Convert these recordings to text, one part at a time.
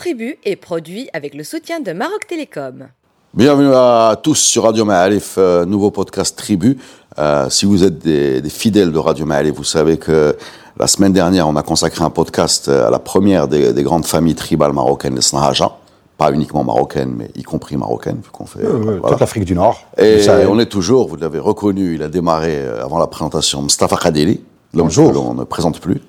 Tribu est produit avec le soutien de Maroc Télécom. Bienvenue à tous sur Radio Ma'alif, euh, nouveau podcast Tribu. Euh, si vous êtes des, des fidèles de Radio Ma'alif, vous savez que la semaine dernière, on a consacré un podcast euh, à la première des, des grandes familles tribales marocaines, les Snahaja. Pas uniquement marocaines, mais y compris marocaines, vu qu'on fait... Euh, voilà. Toute l'Afrique du Nord. Et Sahel. on est toujours, vous l'avez reconnu, il a démarré avant la présentation, Mustafa Kadeli, l'homme que l'on ne présente plus.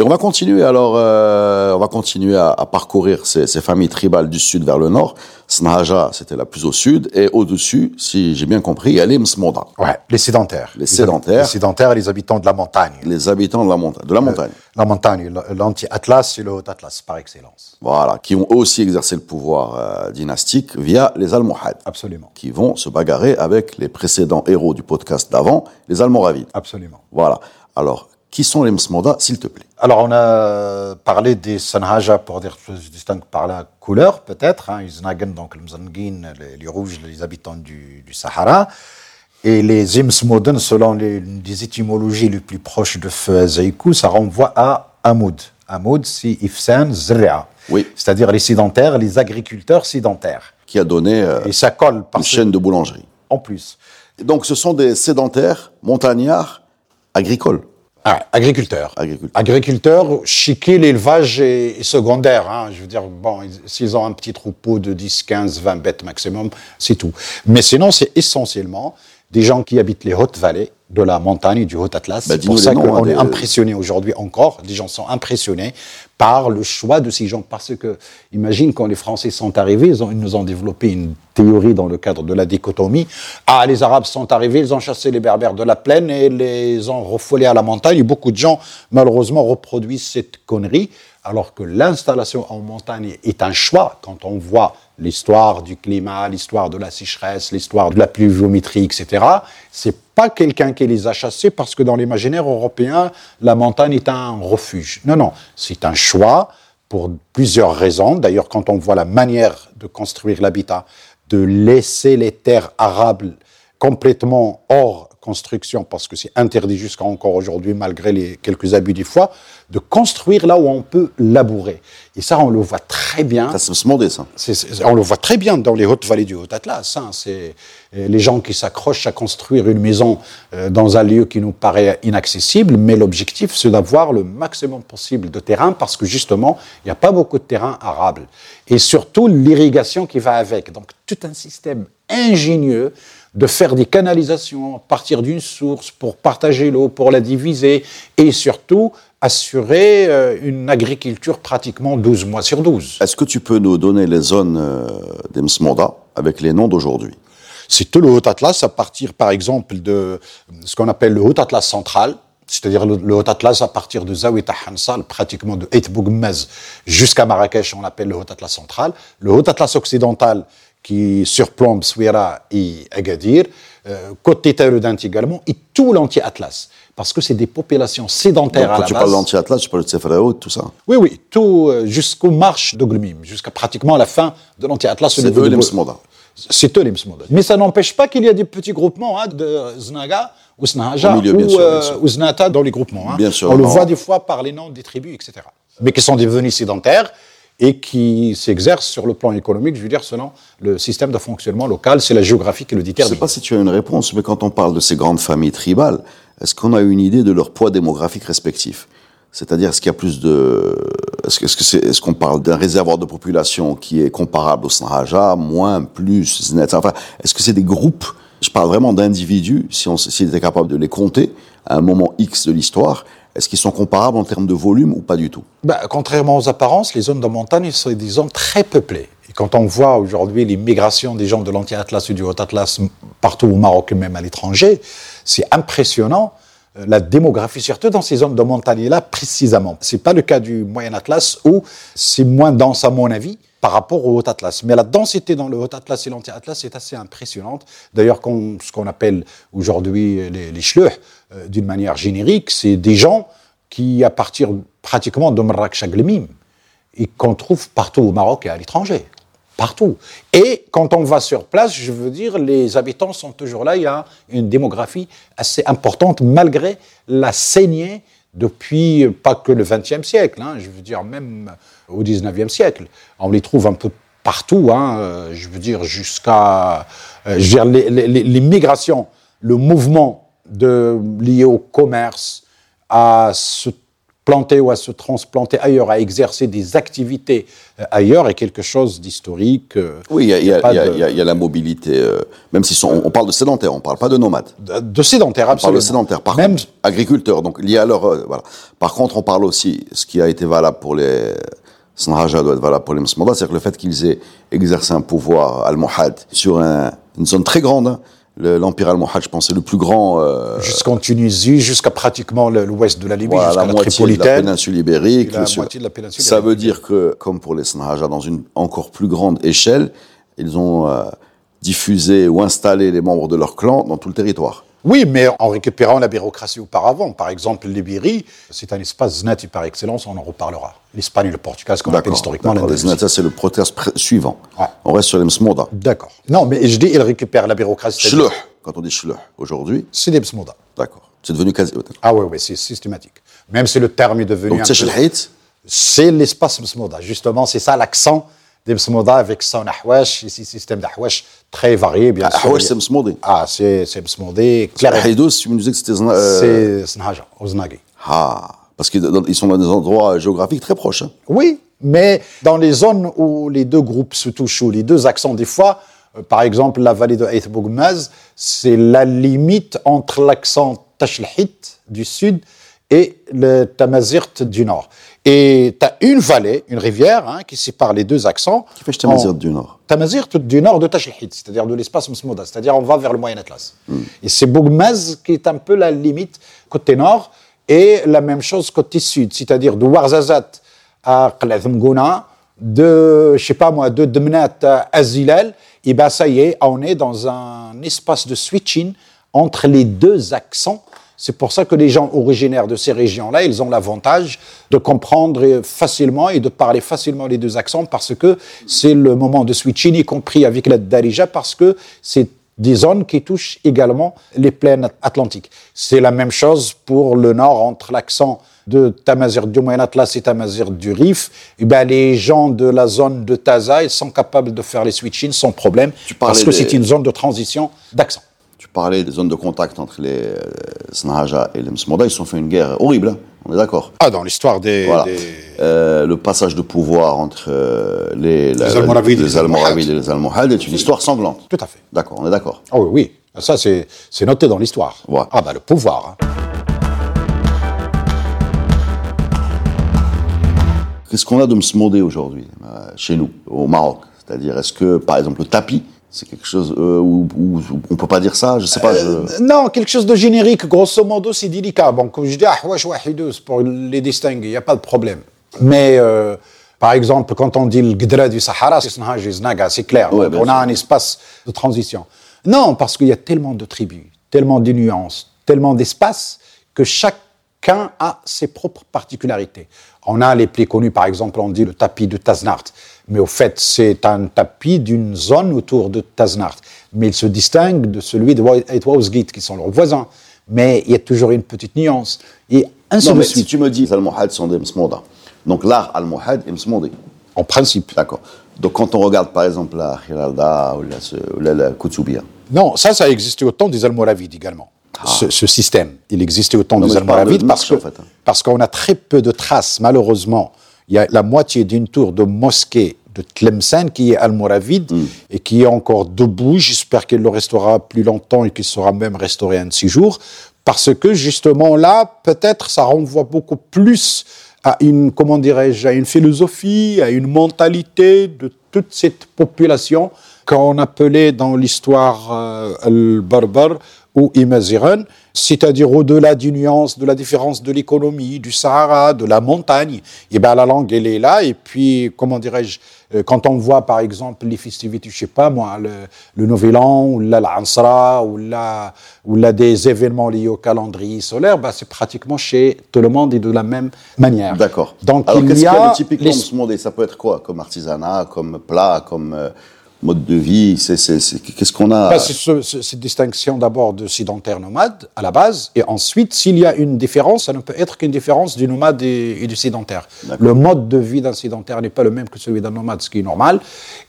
Et on va continuer alors, euh, on va continuer à, à parcourir ces, ces familles tribales du sud vers le nord. Snahaja, c'était la plus au sud, et au-dessus, si j'ai bien compris, il y a les Msmoda, Ouais, les sédentaires. Les sédentaires. Les sédentaires et les habitants de la montagne. les habitants de la montagne. De la montagne. La montagne, l'anti-Atlas et le Haut-Atlas, par excellence. Voilà, qui ont aussi exercé le pouvoir euh, dynastique via les Almohades, Absolument. qui vont se bagarrer avec les précédents héros du podcast d'avant, les Almoravides. Absolument. Voilà. Alors, qui sont les Msmoda, s'il te plaît Alors, on a parlé des Sanhaja pour dire que se distinguent par la couleur, peut-être. Hein, Iznagan, donc les Mzanguin, les, les rouges, les habitants du, du Sahara. Et les Imsmoden, selon les, les étymologies les plus proches de Fezaikou, ça renvoie à Hamoud. Hamoud, c'est Ifsan Zria. Oui. C'est-à-dire les sédentaires, les agriculteurs sédentaires. Qui a donné euh, Et ça colle une chaîne de boulangerie. en plus. Et donc, ce sont des sédentaires, montagnards, agricoles. Ah, agriculteurs. Agriculteurs. Agriculteurs, chiquer l'élevage est, est secondaire. Hein. Je veux dire, bon, ils- s'ils ont un petit troupeau de 10, 15, 20 bêtes maximum, c'est tout. Mais sinon, c'est essentiellement des gens qui habitent les hautes vallées de la montagne du Haut-Atlas. Bah, c'est pour ça qu'on hein, est des- impressionné aujourd'hui encore. Des gens sont impressionnés par le choix de ces gens. Parce que, imagine, quand les Français sont arrivés, ils, ont- ils nous ont développé une théorie dans le cadre de la dichotomie. Ah, les Arabes sont arrivés, ils ont chassé les Berbères de la plaine et les ont refoulés à la montagne. Et beaucoup de gens, malheureusement, reproduisent cette connerie. Alors que l'installation en montagne est un choix quand on voit l'histoire du climat, l'histoire de la sécheresse, l'histoire de la pluviométrie, etc. C'est pas quelqu'un qui les a chassés parce que dans l'imaginaire européen, la montagne est un refuge. Non, non, c'est un choix pour plusieurs raisons. D'ailleurs, quand on voit la manière de construire l'habitat, de laisser les terres arables complètement hors construction, parce que c'est interdit jusqu'à encore aujourd'hui, malgré les quelques abus des fois, de construire là où on peut labourer. Et ça, on le voit très bien. Ça, c'est Msmodé, ça. On le voit très bien dans les hautes vallées du Haut-Atlas. hein. C'est euh, les gens qui s'accrochent à construire une maison euh, dans un lieu qui nous paraît inaccessible, mais l'objectif, c'est d'avoir le maximum possible de terrain parce que justement, il n'y a pas beaucoup de terrain arable. Et surtout, l'irrigation qui va avec. Donc, tout un système ingénieux de faire des canalisations à partir d'une source pour partager l'eau, pour la diviser et surtout assurer euh, une agriculture pratiquement 12 mois sur 12. Est-ce que tu peux nous donner les zones euh, des Msmoda avec les noms d'aujourd'hui? C'est tout le Haut-Atlas à partir, par exemple, de ce qu'on appelle le Haut-Atlas central, c'est-à-dire le, le Haut-Atlas à partir de Zawita Hansal, pratiquement de Eit Bougmez jusqu'à Marrakech, on l'appelle le Haut-Atlas central. Le Haut-Atlas occidental qui surplombe Souira et Agadir, euh, côté Taïrudant également, et tout l'anti-Atlas. Parce que c'est des populations Donc, sédentaires à Quand la tu base. parles d'anti-atlas, tu parles de Sefraout, tout ça. Oui, oui, tout euh, jusqu'aux marches de Glumim, jusqu'à pratiquement la fin de l'anti-Atlas. C'est eux les Msmoda. c'est eux les Msmoda. Mais ça n'empêche pas qu'il y a des petits groupements hein, de Znaga ou milieu, sûr, bien euh, ou Znata dans les groupements. hein. Bien sûr, On le voit des fois par les noms des tribus, etc. Mais qui sont devenus sédentaires et qui s'exercent sur le plan économique, je veux dire, selon le système de fonctionnement local, c'est la géographie qui le Je ne détermine. sais pas si tu as une réponse, mais quand on parle de ces grandes familles tribales, est-ce qu'on a une idée de leur poids démographique respectif? C'est-à-dire, est-ce qu'il y a plus de. Est-ce que- est-ce que c'est- est-ce qu'on parle d'un réservoir de population qui est comparable au Snahaja, moins, plus, enfin, est-ce que c'est des groupes? Je parle vraiment d'individus, si on s'il était capable de les compter à un moment X de l'histoire, est-ce qu'ils sont comparables en termes de volume ou pas du tout? Bah, contrairement aux apparences, les zones de montagne sont des zones très peuplées. Et quand on voit aujourd'hui les migrations des gens de l'anti-Atlas ou du Haut-Atlas partout au Maroc et même à l'étranger, c'est impressionnant euh, la démographie, surtout dans ces zones de montagne-là précisément. C'est pas le cas du Moyen-Atlas où c'est moins dense à mon avis par rapport au Haut-Atlas. Mais la densité dans le Haut-Atlas et l'anti-Atlas est assez impressionnante. D'ailleurs, ce qu'on appelle aujourd'hui les, les euh, d'une manière générique, c'est des gens qui, à partir pratiquement de Marrakech et qu'on trouve partout au Maroc et à l'étranger. Partout. Et quand on va sur place, je veux dire, les habitants sont toujours là. Il y a une démographie assez importante malgré la saignée depuis euh, pas que le XXe siècle, hein, je veux dire même au XIXe siècle. On les trouve un peu partout, hein, euh, je veux dire jusqu'à, euh, les, les- les- migrations, le mouvement lié au commerce, à se planter ou à se transplanter ailleurs, à exercer des activités euh, ailleurs est quelque chose d'historique. Oui, il y a, y y de- y la mobilité, euh, même si on, on parle de sédentaires, on ne parle pas de nomades. de, de sédentaire, On parle absolument. de sédentaires. Par Même, contre, agriculteurs, donc liés à leur. euh, voilà. Par contre, on parle aussi, ce qui a été valable pour les. Sanhaja doit être valable pour les Msmoda, c'est-à-dire que le fait qu'ils aient exercé un pouvoir al-Muhad sur un- une zone très grande, Le- l'empire al-Muhad, je pense, c'est le plus grand. euh, jusqu'en Tunisie, jusqu'à pratiquement l'ouest de la Libye, voilà, jusqu'à la la, moitié de la Tripolitaine. péninsule ibérique. Et la sur- moitié de la péninsule Ça ibérique. veut dire que, comme pour les Sanhaja, dans une encore plus grande échelle, ils ont euh, diffusé ou installé les membres de leur clan dans tout le territoire. Oui, mais en récupérant la bureaucratie auparavant. Par exemple, l'Ibérie, c'est un espace znati par excellence, on en reparlera. L'Espagne et le Portugal, ce qu'on appelle historiquement. Les l'Andalousie. C'est le protest suivant. Ouais. On reste sur les Msmoda. D'accord. Non, mais je dis, il récupère la bureaucratie. Shluh, quand on dit shluh, aujourd'hui, C'est des Msmouda. d'accord. C'est devenu quasi. Ah oui, oui, c'est systématique. Même si le terme est devenu Donc, un Tchesh peu- c'est l'espace Msmouda. Justement, c'est ça l'accent des Msmouda avec son ahwash, ici, système d'ahwash très varié, bien sûr. Ahwash, c'est Msmoudi. Ah, c'est c'est Msmoudé, clair. Haïdous, tu me disais que c'était. Euh, C'est Snaja, Oznagi. Ah, parce qu'ils sont dans des endroits géographiques très proches. hein. Oui, mais dans les zones où les deux groupes se touchent, où les deux accents, des fois, euh, par exemple, la vallée de Bougmaz, c'est la limite entre l'accent Tashlhit du sud et le Tamazirt du nord. Et tu as une vallée, une rivière, hein, qui sépare les deux accents. Qui fait Tamazirt du nord Tamazirt du nord de Tashlhit, c'est-à-dire de l'espace Msmouda, c'est-à-dire on va vers le Moyen Atlas. Et c'est Bougmaz qui est un peu la limite côté nord, et la même chose côté sud, c'est-à-dire de Ouarzazat à Qlat Mgouna, de, je sais pas moi, de Demnat à Azilal, et ben ça y est, on est dans un espace de switching entre les deux accents. C'est pour ça que les gens originaires de ces régions-là, ils ont l'avantage de comprendre facilement et de parler facilement les deux accents parce que c'est le moment de switching, y compris avec la Darija, parce que c'est des zones qui touchent également les plaines atlantiques. C'est la même chose pour le nord entre l'accent de Tamazir du Moyen Atlas et Tamazir du Rif. Eh ben, les gens de la zone de Taza, ils sont capables de faire les switching sans problème parce que des- c'est une zone de transition d'accent. Tu parlais des zones de contact entre les euh, Sanhaja et les Msmoda. Ils se sont fait une guerre horrible, hein. on est d'accord. Ah, dans l'histoire des, Voilà. des- Euh, le passage de pouvoir entre euh, les, la- Almoravides et les Almoravides et les Almohades est une histoire sanglante. Tout à fait. D'accord, on est d'accord. Ah oui, oui. Ça, c'est noté dans l'histoire. Ouais. Ah, bah, le pouvoir. hein. Qu'est-ce qu'on a de Msmodé aujourd'hui, chez nous, au Maroc? C'est-à-dire, est-ce que, par exemple, le tapis, c'est quelque chose euh, où, où- où on peut pas dire ça Je sais pas. je- Non, quelque chose de générique, grosso modo, c'est délicat. Bon, comme je dis, ah, wesh, wahidous, pour les distinguer, il n'y a pas de problème. Mais, euh, par exemple, quand on dit le Gdra du Sahara, c'est clair. Ouais, on a un espace de transition. Non, parce qu'il y a tellement de tribus, tellement de nuances, tellement d'espaces, que chacun a ses propres particularités. On a les plus connus, par exemple, on dit le tapis de Taznart. Mais au fait, c'est un tapis d'une zone autour de Taznart. Mais il se distingue de celui de Wausgit, qui sont leurs voisins. Mais il y a toujours une petite nuance. Et ainsi Non, de mais si tu me dis les Almohades sont des Msmoda, donc l'art Almohade est en principe. D'accord. Donc quand on regarde, par exemple, la Khiralda ou la, la, Non, ça, ça a existé au temps des Almoravides également. Ce, ce système, il existait au temps des Almoravides parce marche, que en fait, hein. parce qu'on a très peu de traces, malheureusement. Il y a la moitié d'une tour de mosquée de Tlemcen qui est almoravide Hmm. et qui est encore debout. J'espère qu'il le restera plus longtemps et qu'il sera même restauré un de ces jours. Parce que justement là, peut-être ça renvoie beaucoup plus à une, comment dirais-je, à une philosophie, à une mentalité de toute cette population qu'on appelait dans l'histoire euh, al-Barbar ou Imaziran, c'est-à-dire au-delà d'une nuance, de la différence de l'économie, du Sahara, de la montagne, et ben la langue elle est là. Et puis, comment dirais-je, euh, quand on voit par exemple les festivités, je sais pas moi, le, le Nouvel An, ou là l'Ansra, ou là, ou là des événements liés au calendrier solaire, ben, c'est pratiquement chez tout le monde et de la même manière. D'accord. Donc Alors il qu'est-ce y qu'il y a a de typiquement les- Msmodé Ça peut être quoi Comme artisanat, comme plat, comme, euh, mode de vie Qu'est-ce qu'on a? Bah, c'est ce- ce- cette distinction d'abord de sédentaire nomade à la base, et ensuite, s'il y a une différence, ça ne peut être qu'une différence du nomade et, et du sédentaire. Le mode de vie d'un sédentaire n'est pas le même que celui d'un nomade, ce qui est normal.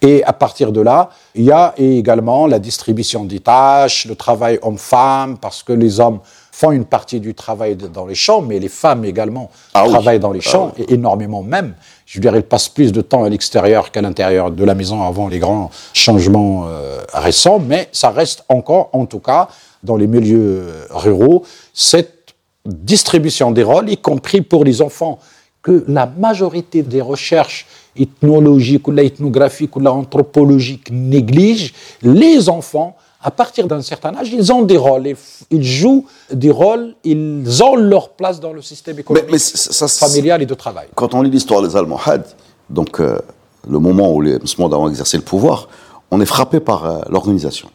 Et à partir de là, il y a également la distribution des tâches, le travail homme-femme, parce que les hommes font une partie du travail de- dans les champs, mais les femmes également Ah oui. travaillent dans les Ah champs, et énormément même. Je dirais, elles passent plus de temps à l'extérieur qu'à l'intérieur de la maison avant les grands changements euh, récents, mais ça reste encore, en tout cas, dans les milieux euh, ruraux, cette distribution des rôles, y compris pour les enfants, que la majorité des recherches ethnologiques ou la ethnographiques ou la anthropologiques négligent, les enfants, à partir d'un certain âge, ils ont des rôles, ils, jouent des rôles, ils ont leur place dans le système économique, mais ça- ça- ça- familial et de travail. Quand on lit l'histoire des Almohades, donc euh, le moment où les musulmans ont exercé le pouvoir, on est frappé par euh, l'organisation.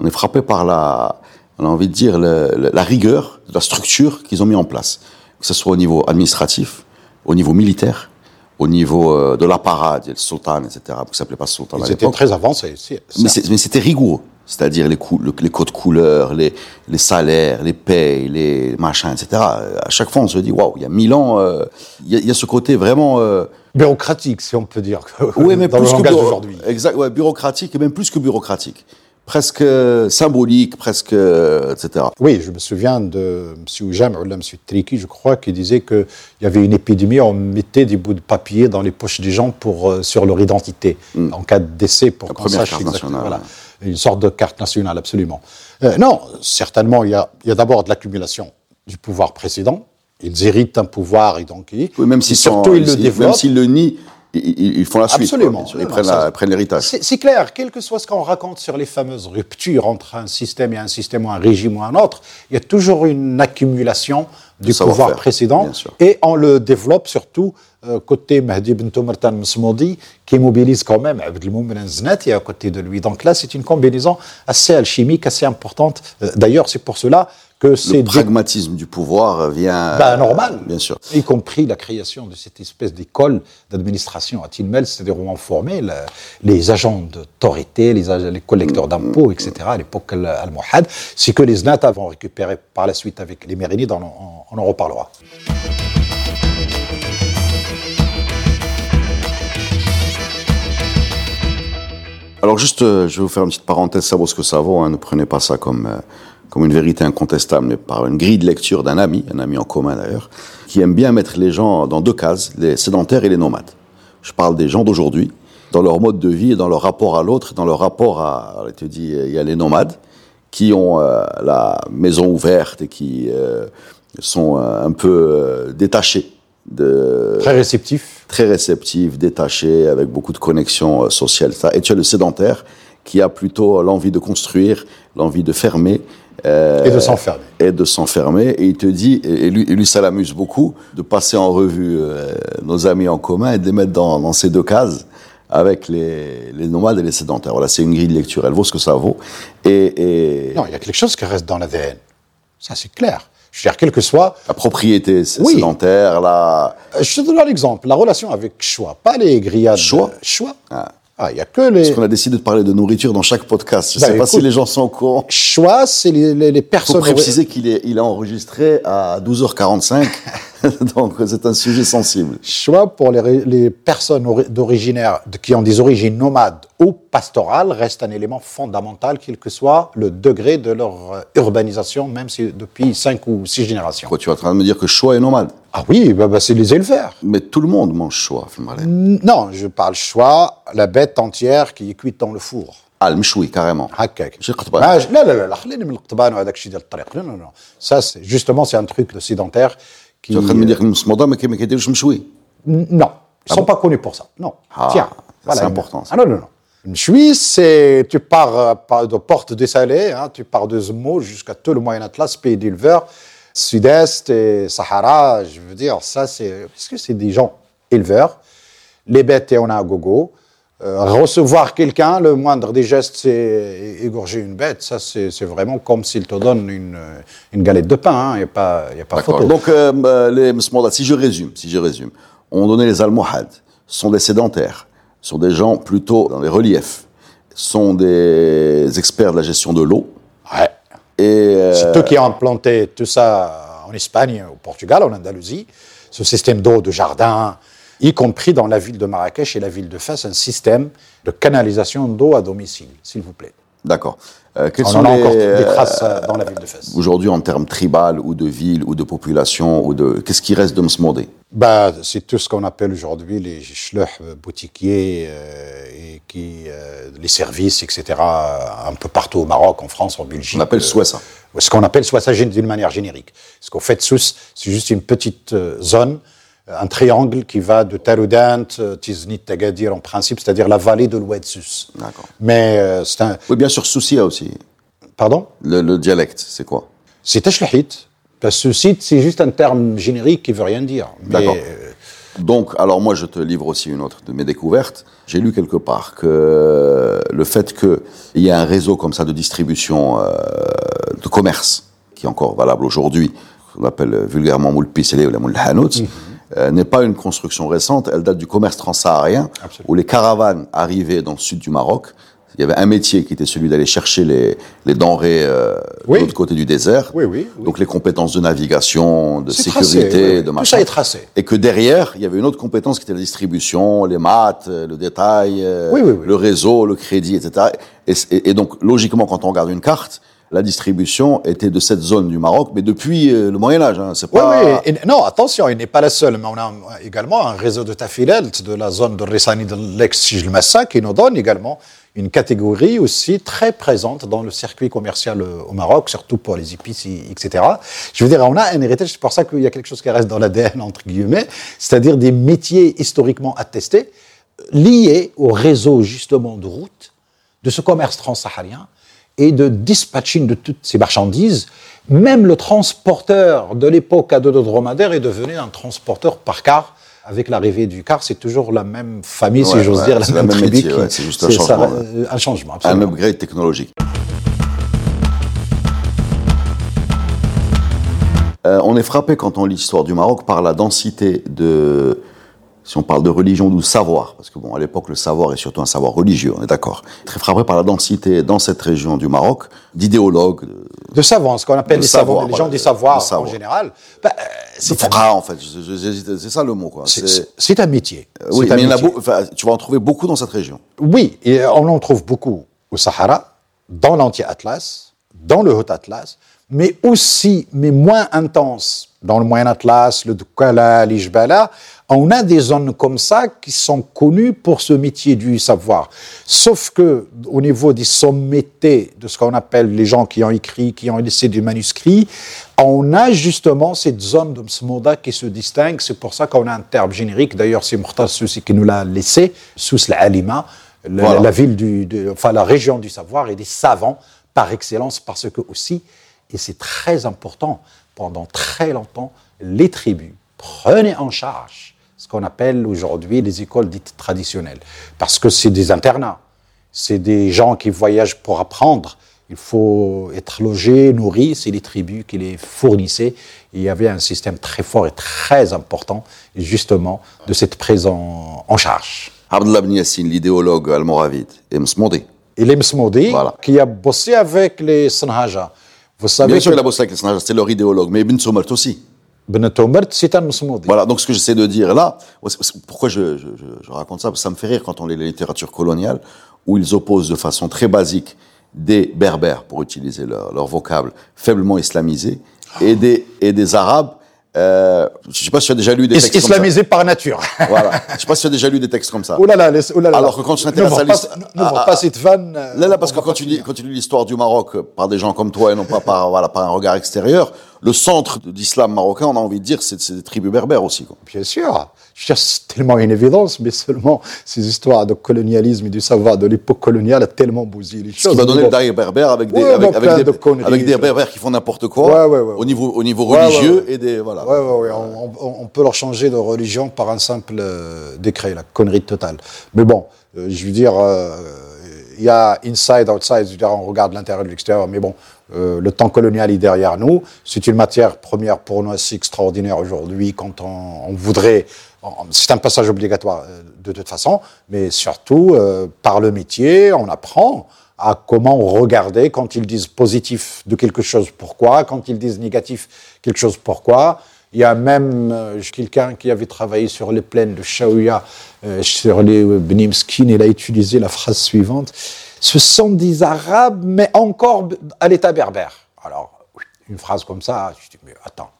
On est frappé par la, on a envie de dire, le- la rigueur de la structure qu'ils ont mis en place. Que ce soit au niveau administratif, au niveau militaire, au niveau euh, de l'apparat, le sultan, etc. Ça s'appelait pas sultan à Ils étaient l'époque. très avancés. mais c'était rigoureux. C'est-à-dire les, cou- le- les codes couleurs, les, les salaires, les payes, les machins, etc. À chaque fois, on se dit, waouh, il y a mille ans, euh, il y, a- il y a ce côté vraiment... euh, bureaucratique, si on peut dire. oui, mais dans plus le que langage d'aujourd'hui. Exact, ouais, bureaucratique, et même plus que bureaucratique. Presque euh, symbolique, presque, euh, etc. Oui, je me souviens de M. Oujam M. Triki, je crois, qui disait qu'il y avait une épidémie, on mettait des bouts de papier dans les poches des gens pour, euh, sur leur identité, en cas de décès, pour qu'on sache exactement. Voilà. Une sorte de carte nationale, absolument. Euh, non, certainement, il y a, d'abord de l'accumulation du pouvoir précédent. Ils héritent un pouvoir et donc ils, Oui, même s'ils surtout sont- ils le développent. Même s'ils le nient, ils, font la suite. Absolument. Ils prennent, l'héritage. C'est c'est clair, quel que soit ce qu'on raconte sur les fameuses ruptures entre un système et un système ou un régime ou un autre, il y a toujours une accumulation du pouvoir précédent et on le développe surtout euh, côté Mahdi Ben Tomertan Msmoudi qui mobilise quand même Abdelmoumen Znati à côté de lui. Donc là, c'est une combinaison assez alchimique, assez importante. Euh, D'ailleurs, c'est pour cela que c'est Le pragmatisme du pouvoir vient... ben, euh, normal. Bien sûr. Y compris la création de cette espèce d'école d'administration à Tilmel, c'est-à-dire où on formait le- les agents d'autorité, les, les collecteurs d'impôts, etc. à l'époque al- almohade. C'est que les Znata vont récupérer par la suite avec les Mérinides, on, en- on en reparlera. Alors juste, euh, je vais vous faire une petite parenthèse, ça vaut ce que ça vaut, hein, ne prenez pas ça comme, euh, comme une vérité incontestable, mais par une grille de lecture d'un ami, un ami en commun d'ailleurs, qui aime bien mettre les gens dans deux cases, les sédentaires et les nomades. Je parle des gens d'aujourd'hui, dans leur mode de vie, et dans leur rapport à l'autre, dans leur rapport à, il te dit, il y a les nomades, qui ont euh, la maison ouverte et qui euh, sont euh, un peu euh, détachés de, Très réceptif. très réceptif, détaché, avec beaucoup de connexions euh, sociales. ça. Et tu as le sédentaire qui a plutôt l'envie de construire, l'envie de fermer. euh, Et de s'enfermer. Et de s'enfermer. Et il te dit, et et lui, et lui ça l'amuse beaucoup, de passer en revue euh, nos amis en commun et de les mettre dans, dans ces deux cases avec les, les nomades et les sédentaires. Voilà, c'est une grille de lecture, elle vaut ce que ça vaut. Et, et Non, il y a quelque chose qui reste dans l'ADN. Ça, c'est clair. Je veux dire, quel que soit. la propriété Oui. sédentaire, la... Je te donne un exemple. La relation avec choix, pas les grillades. Choix Choix. Ah. Ah, il y a que les. Parce qu'on a décidé de parler de nourriture dans chaque podcast. Je ne Bah, sais pas si les gens sont au courant. Choix, c'est les, les, les Il faut personnes. préciser qu'il est, il est enregistré à 12h45, donc c'est un sujet sensible. choix pour les, ré- les personnes ori- d'originaire de- qui ont des origines nomades ou pastorales reste un élément fondamental, quel que soit le degré de leur euh, urbanisation, même si depuis cinq ou six générations. Quoi, tu es en train de me dire que choix est nomade Ah oui, bah, bah, c'est les éleveurs. Mais tout le monde mange choix, Filmaleh. N- Non, je parle choix, la bête entière qui est cuite dans le four. Ah, le mchoui, carrément. هكاك شي القطبان. ما ج- لا لا لا لا خليني من القطبان وهذاك الشيء ديال الطريق لا لا لا ça c'est justement c'est un truc de sédentaire Tu es en train de me dire que Msmoda, mais qui était Mchoui Non, ils ne sont pas connus pour ça. Non. Ah, Tiens, c'est important. Ça. Ah non, non, non. Mchoui, c'est. Tu pars euh, de Porte des Salés, hein, tu pars de Zmo jusqu'à tout le Moyen-Atlas, pays d'éleveurs Sud-Est et Sahara, je veux dire, ça, c'est. Parce que c'est des gens éleveurs. Les bêtes, et on a à gogo. Euh, recevoir quelqu'un, le moindre des gestes, c'est égorger une bête. Ça, c'est vraiment comme s'il te donne une, euh, une galette de pain. Il n'y a pas, y a pas photo. Donc, euh, euh, les si je résume, si je résume, on donnait les Almohades, sont des sédentaires, sont des gens plutôt dans les reliefs, sont des experts de la gestion de l'eau. Ouais. Euh, C'est eux qui ont implanté tout ça en Espagne, au Portugal, en Andalousie, ce système d'eau de jardin, y compris dans la ville de Marrakech et la ville de Fès, un système de canalisation d'eau à domicile, s'il vous plaît. d'accord. Euh, On sont en a les, encore des euh, traces euh, dans la ville de Fès. Aujourd'hui, en termes tribal ou de ville ou de population ou de qu'est-ce qui reste de Msmodé Bah, c'est tout ce qu'on appelle aujourd'hui les schleuh boutiquiers euh, et qui, les services, etc., un peu partout au Maroc, en France, en Belgique. On appelle euh, Souessa. Ce qu'on appelle soit ça d'une manière générique. Parce qu'au fait, Sousse, c'est juste une petite zone, un triangle qui va de Taroudant, euh, Tiznit, Tagadir en principe, c'est-à-dire la vallée de l'Oued Sousse. D'accord. Mais euh, c'est un. Oui, bien sûr, Soussia aussi. Pardon? Le, le dialecte, c'est quoi? C'est Tashlahit. Parce que c'est juste un terme générique qui veut rien dire. D'accord. euh, Donc, alors moi, je te livre aussi une autre de mes découvertes. J'ai lu quelque part que le fait qu'il y ait un réseau comme ça de distribution euh, de commerce, qui est encore valable aujourd'hui, qu'on appelle vulgairement moule pisselé ou la moule hanout, euh, n'est pas une construction récente. Elle date du commerce transsaharien, Absolument. où les caravanes arrivaient dans le sud du Maroc. Il y avait un métier qui était celui d'aller chercher les, les denrées euh, Oui. de l'autre côté du désert. Oui, oui. Donc les compétences de navigation, de sécurité, tracé, de Tout machin. ça est tracé. Et que derrière, il y avait une autre compétence qui était la distribution, les maths, euh, le détail, euh, Oui, oui, oui. le réseau, le crédit, etc. Et, et- et donc, logiquement, quand on regarde une carte, la distribution était de cette zone du Maroc, mais depuis euh, le Moyen Âge. Hein, c'est Oui, pas. oui. Et non, attention, il n'est pas la seule, mais on a également un réseau de tafilelt de la zone de Rissani de l'ex-Sijlmassa qui nous donne également une catégorie aussi très présente dans le circuit commercial euh, au Maroc, surtout pour les épices, et- etc. Je veux dire, on a un héritage, c'est pour ça qu'il y a quelque chose qui reste dans l'ADN, entre guillemets, c'est-à-dire des métiers historiquement attestés liés au réseau justement de route de ce commerce transsaharien et de dispatching de toutes ces marchandises. Même le transporteur de l'époque à deux de dromadaire est devenu un transporteur par car. Avec l'arrivée du car, c'est toujours la même famille, si j'ose ouais, dire, la même, même tribu métier, qui- ouais, c'est juste un ça, changement, euh, un changement, un absolument. upgrade technologique. Euh, on est frappé quand on lit l'histoire du Maroc par la densité de, si on parle de religion ou de savoir, parce que bon, à l'époque, le savoir est surtout un savoir religieux, on est d'accord. Très frappé par la densité dans cette région du Maroc d'idéologues, de, De savants, ce qu'on appelle les savants, les voilà, gens de savoirs savoir. en général. Bah, euh, c'est un, en fait. C'est ça le mot, quoi. c'est- un métier. Oui, un mais il a tu vas en trouver beaucoup dans cette région. Oui, et on en trouve beaucoup au Sahara, dans l'anti-Atlas, dans le Haut-Atlas, mais aussi, mais moins intense, dans le Moyen-Atlas, le Dukala, l'Ijbala. On a des zones comme ça qui sont connues pour ce métier du savoir. Sauf que, au niveau des sommités de ce qu'on appelle les gens qui ont écrit, qui ont laissé des manuscrits, on a justement cette zone de Msmoda qui se distingue. C'est pour ça qu'on a un terme générique. D'ailleurs, c'est Mourtar Soussi qui nous l'a laissé, Sous l'Alima, la, Voilà. la ville du, de- enfin la région du savoir et des savants par excellence, parce que aussi, et c'est très important, pendant très longtemps, les tribus prenaient en charge ce qu'on appelle aujourd'hui les écoles dites traditionnelles, parce que c'est des internats, c'est des gens qui voyagent pour apprendre. Il faut être logé, nourri, c'est les tribus qui les fournissaient. Et il y avait un système très fort et très important, justement, de cette prise en, en charge. Abdullah Ben Yassine, l'idéologue almoravide, et Msmoudi. Et les Msmoudi, Voilà. qui a bossé avec les Sanhaja. Vous savez Bien sûr, il a bossé avec les Sanhaja, c'était leur idéologue, mais Ibn Soumert aussi. Voilà, donc ce que j'essaie de dire là, pourquoi je, je- je- je raconte ça Parce que ça me fait rire quand on lit la littérature coloniale, où ils opposent de façon très basique des berbères, pour utiliser leur, leur vocable, faiblement islamisés, et des, et des arabes. Euh, je sais pas si tu as déjà lu des Is- textes comme ça. islamisé par nature. Voilà. Je sais pas si tu as déjà lu des textes comme ça. Oh là là, oh là là. Alors que quand tu t'intéresses à l'histoire- Ah, pas cette vanne. Là, là, parce que quand tu, lis, finir. quand tu lis l'histoire du Maroc par des gens comme toi et non pas par, voilà, par un regard extérieur, le centre de l'islam marocain, on a envie de dire, c'est des tribus berbères aussi. Quoi. Bien sûr. C'est tellement une évidence, mais seulement ces histoires de colonialisme et du savoir de l'époque coloniale a tellement bousillé les Ce choses. qui va donner le daïr berbère avec des, Ouais, avec, avec des, de avec des berbères qui font n'importe quoi Ouais, ouais, ouais. au niveau, au niveau religieux et des. Voilà. Ouais, ouais, ouais. On, on- peut leur changer de religion par un simple euh, décret, la connerie totale. Mais bon, euh, je veux dire, euh, il y a inside, outside, je veux dire, on regarde l'intérieur de l'extérieur, mais bon, euh, le temps colonial est derrière nous. C'est une matière première pour nous assez extraordinaire aujourd'hui quand on, voudrait C'est un passage obligatoire euh, de toute façon, mais surtout, euh, par le métier, on apprend à comment regarder quand ils disent positif de quelque chose, pourquoi, quand ils disent négatif, quelque chose, pourquoi. Il y a même euh, quelqu'un qui avait travaillé sur les plaines de Shaouya, sur les Benimskin, il a utilisé la phrase suivante Ce sont des Arabes, mais encore à l'état berbère. Alors, une phrase comme ça, je dis Mais attends,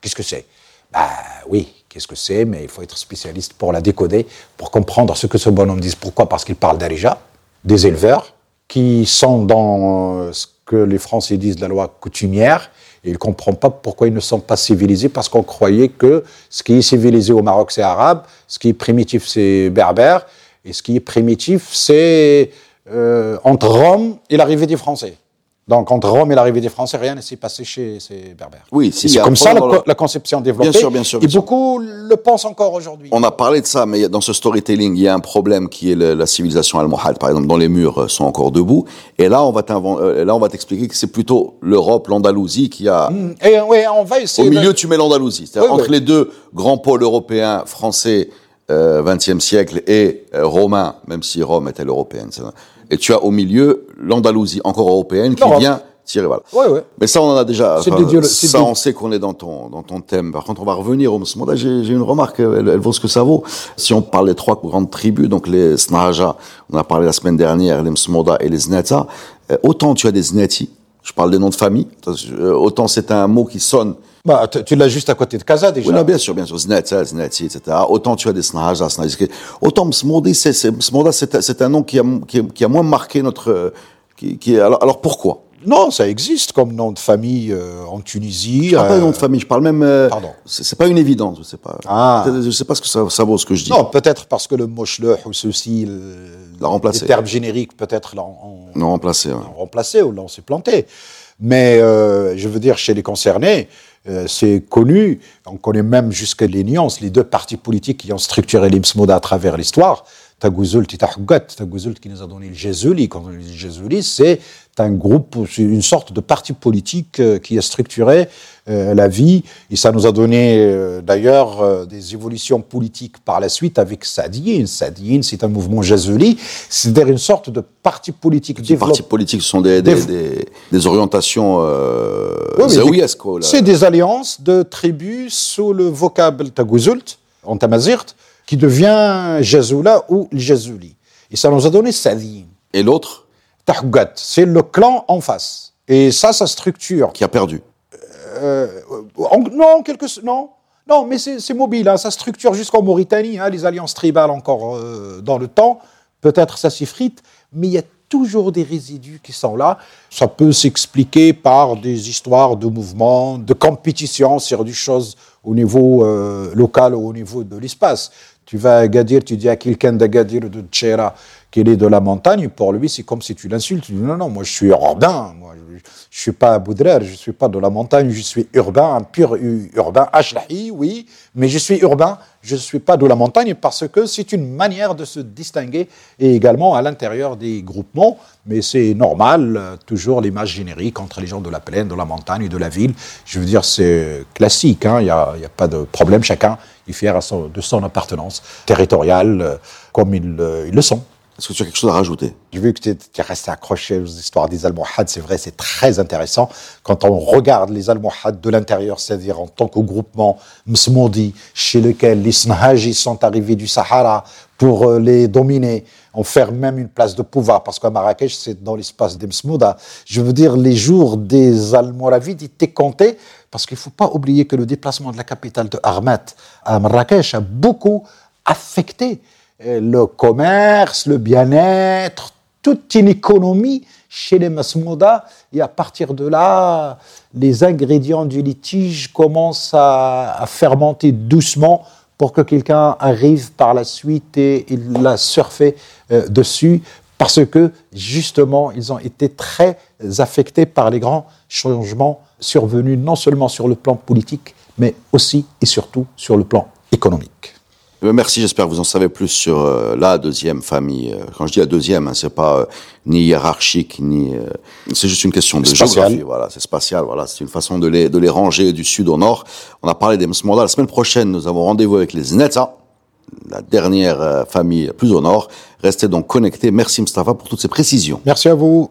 qu'est-ce que c'est? Bah oui, qu'est-ce que c'est, mais il faut être spécialiste pour la décoder, pour comprendre ce que ce bonhomme dit. Pourquoi? Parce qu'il parle d'Arija, des éleveurs, qui sont dans euh, ce que les Français disent de la loi coutumière, et il ne comprend pas pourquoi ils ne sont pas civilisés, parce qu'on croyait que ce qui est civilisé au Maroc, c'est arabe, ce qui est primitif, c'est berbère, et ce qui est primitif, c'est euh, entre Rome et l'arrivée des Français. Donc, entre Rome et l'arrivée des Français, rien ne s'est passé chez ces Berbères. Oui, c'est comme ça la, conception développée. Bien sûr, bien sûr. et beaucoup le pensent encore aujourd'hui. On a parlé de ça, mais dans ce storytelling, il y a un problème qui est la civilisation almohade, par exemple, dont les murs euh, sont encore debout. Et là, on va euh, là, on va t'expliquer que c'est plutôt l'Europe, l'Andalousie qui a. Mmh. Et oui, on va essayer. Au milieu, tu mets l'Andalousie. C'est-à-dire entre les deux grands pôles européens, français, euh, 20e siècle, et euh, romains, même si Rome était l'européenne et tu as au milieu l'Andalousie, encore européenne, qui vient tirer. Voilà. Ouais, ouais. Mais ça, on en a déjà. ça, on sait qu'on est dans ton, dans ton thème. Par contre, on va revenir au moment là J'ai une remarque, elle, vaut ce que ça vaut. Si on parle des trois grandes tribus, donc les Snahaja, on a parlé la semaine dernière, les Msmoda et les Zneta, euh, autant tu as des Zneti, je parle des noms de famille, euh, autant c'est un mot qui sonne bah, tu l'as juste à côté de Casa déjà. Oui, bien sûr, bien sûr. Znetza, Znetzi, etc. Autant tu as des Snahaja. Autant Msmoda, c'est un nom qui a, qui, a, qui a moins marqué notre. Qui, qui alors, alors pourquoi? Non, ça existe comme nom de famille euh, en Tunisie. Je parle pas de nom de famille, je parle même. Euh, Pardon. C'est pas une évidence, je sais pas. Ah. Je sais pas ce que ça, ça, vaut ce que je dis. Non, peut-être parce que le moshleh ou ceci, l'a remplacé. Les termes génériques peut-être l'ont remplacé, ouais. remplacé ou l'ont supplanté. Mais euh, je veux dire, chez les concernés, euh, c'est connu, on connaît même jusqu'à les nuances, les deux partis politiques qui ont structuré l'IMSMODA à travers l'histoire, Tagouzult et Tahougat, qui nous a donné le Jézuli, quand on dit Jézuli, c'est un groupe, une sorte de parti politique euh, qui a structuré euh, la vie. Et ça nous a donné euh, d'ailleurs des évolutions politiques par la suite avec Sadine. Sadine, c'est un mouvement jazuli, c'est-à-dire une sorte de parti politique. Les partis politiques sont des, des, des, orientations euh, C'est des alliances de tribus sous le vocable Tagouzult, en tamazirt, qui devient Jazoula ou Jazouli. Et ça nous a donné Sadine. Et l'autre Tahougat, c'est le clan en face. Et ça, sa structure. Qui a perdu. Euh, non, quelque, non, non, mais c'est mobile. Hein, ça structure jusqu'en Mauritanie. Hein, les alliances tribales encore euh, dans le temps. Peut-être ça s'effrite, mais il y a toujours des résidus qui sont là. Ça peut s'expliquer par des histoires de mouvements, de compétition sur des choses au niveau euh, local ou au niveau de l'espace. Tu vas à Agadir, tu dis à quelqu'un d'Agadir ou de Tchera qu'il est de la montagne, pour lui, c'est comme si tu l'insultes. Non, non, moi je suis urbain, moi je ne suis pas à Boudrer, je ne suis pas de la montagne, je suis urbain, un pur urbain, Ashlahi, oui, mais je suis urbain, je ne suis pas de la montagne parce que c'est une manière de se distinguer et également à l'intérieur des groupements, mais c'est normal, toujours l'image générique entre les gens de la plaine, de la montagne et de la ville. Je veux dire, c'est classique, il hein, n'y a, a, pas de problème, chacun est fier de son appartenance territoriale euh, comme ils, euh, ils le sont. Est-ce que tu as quelque chose à rajouter? J'ai vu que tu es resté accroché aux histoires des Almohades. C'est vrai, c'est très intéressant. Quand on regarde les Almohades de l'intérieur, c'est-à-dire en tant que groupement Msmoudi, chez lequel les Snahajis sont arrivés du Sahara pour euh, les dominer, en faire même une place de pouvoir, parce qu'à Marrakech, c'est dans l'espace des Msmouda. Je veux dire, les jours des Almoravides étaient comptés, parce qu'il ne faut pas oublier que le déplacement de la capitale de Armat à Marrakech a beaucoup affecté le commerce, le bien-être, toute une économie chez les Masmouda. Et à partir de là, les ingrédients du litige commencent à, fermenter doucement pour que quelqu'un arrive par la suite et il l'a surfé euh, dessus parce que justement, ils ont été très affectés par les grands changements survenus non seulement sur le plan politique, mais aussi et surtout sur le plan économique. Euh, merci, j'espère que vous en savez plus sur euh, la deuxième famille. Euh, quand je dis la deuxième, hein, c'est pas ni hiérarchique, ni c'est juste une question de géographie. Voilà, c'est spatial. Voilà, c'est une façon de les de les ranger du sud au nord. On a parlé des Msmoda. La semaine prochaine, nous avons rendez-vous avec les Znetza, la dernière famille plus au nord. Restez donc connectés. Merci Mustafa pour toutes ces précisions. Merci à vous.